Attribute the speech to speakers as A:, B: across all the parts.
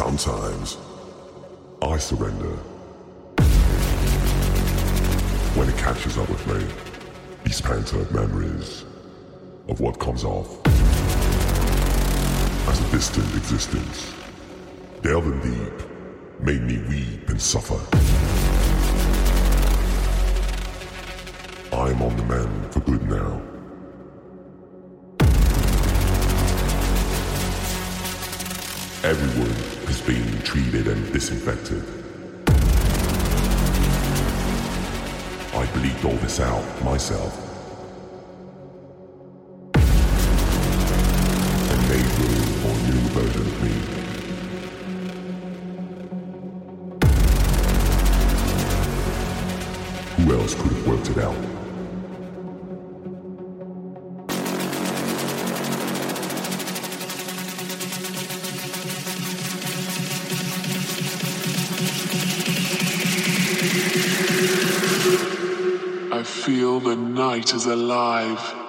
A: Sometimes I surrender. When it catches up with me, these phantom memories of what comes off as a distant existence, delving deep, made me weep and suffer. I am on the mend for good now. Everyone is being treated and disinfected. I bleed all this out myself. And made room for a new version of me. Who else could have worked it out?
B: Feel the night is alive.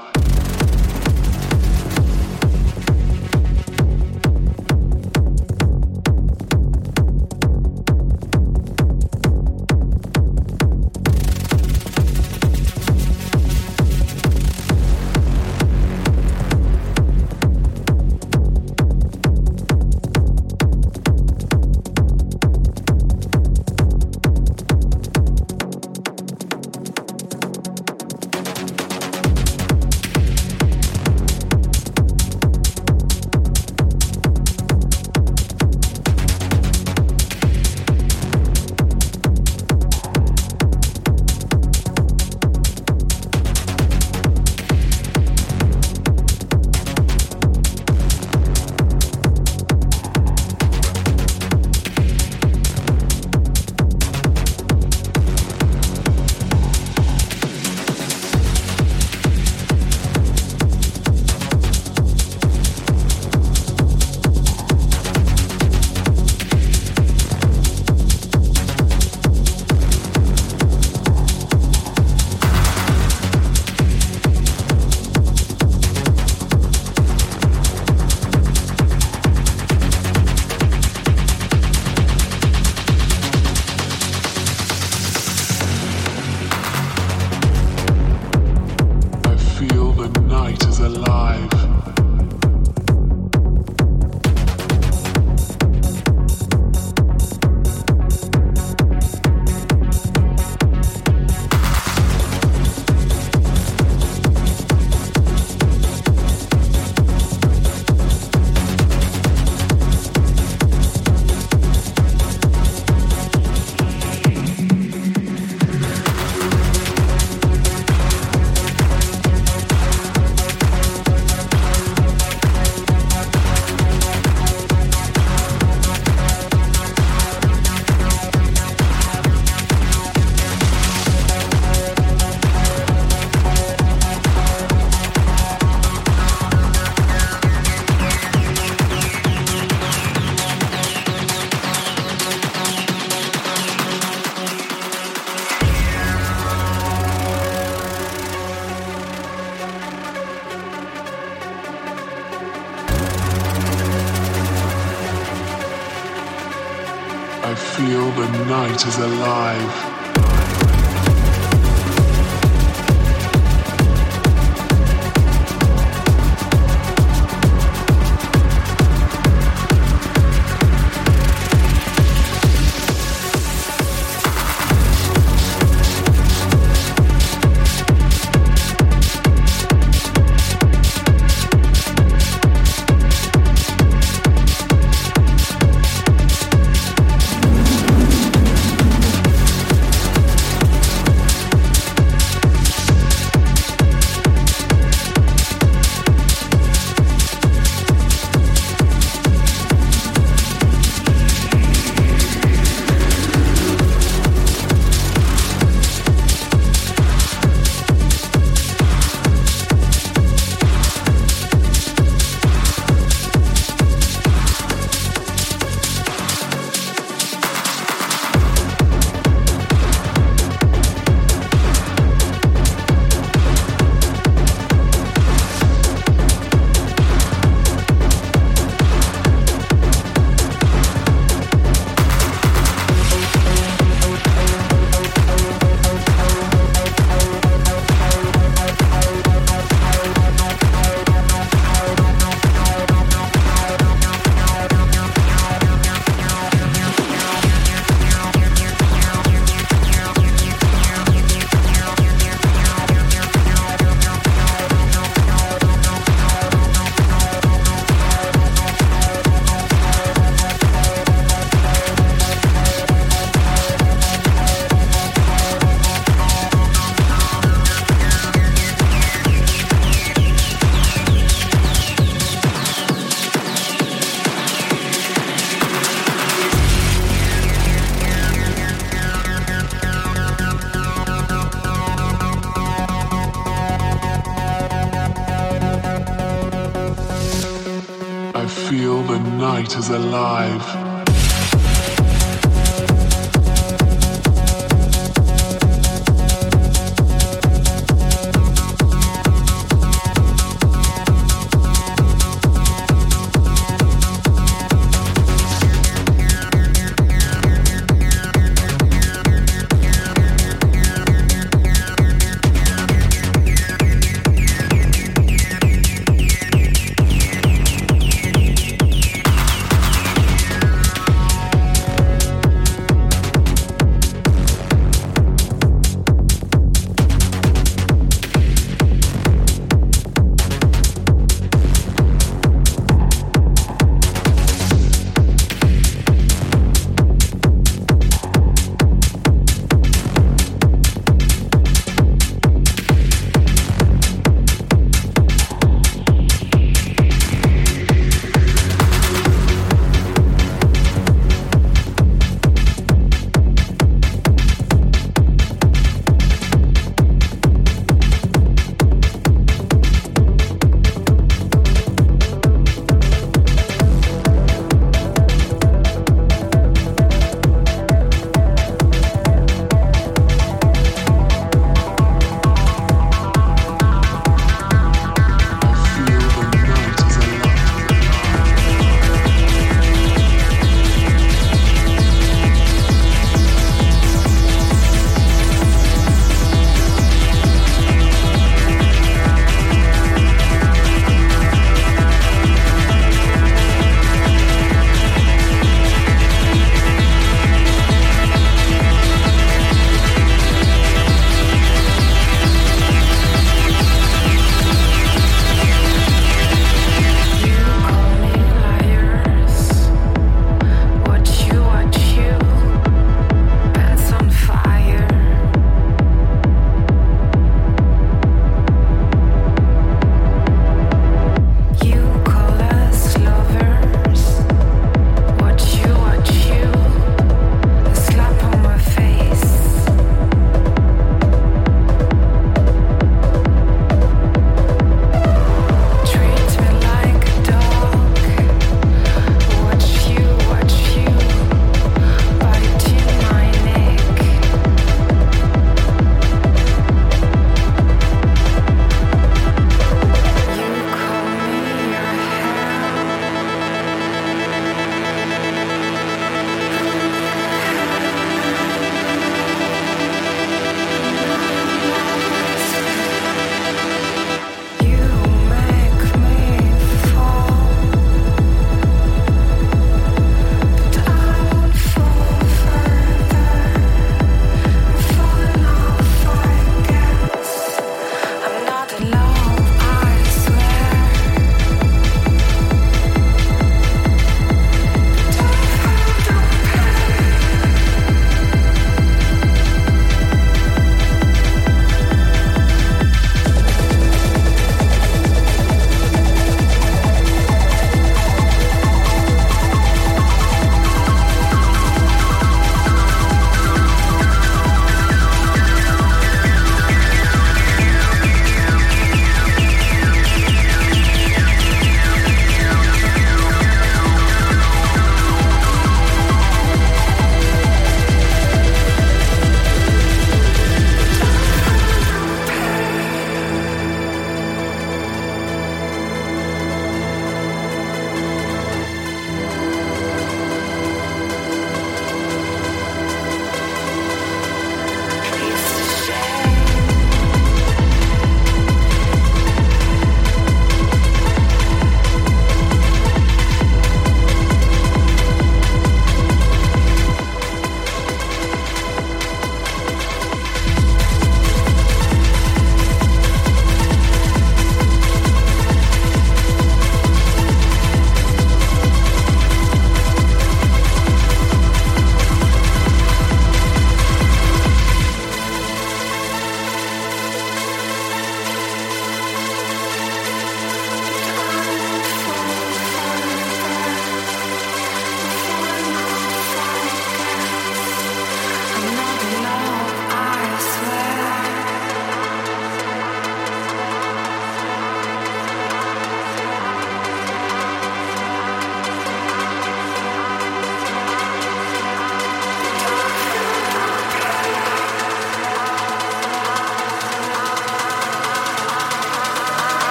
B: Is alive.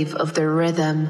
A: Slave
C: of the rhythm.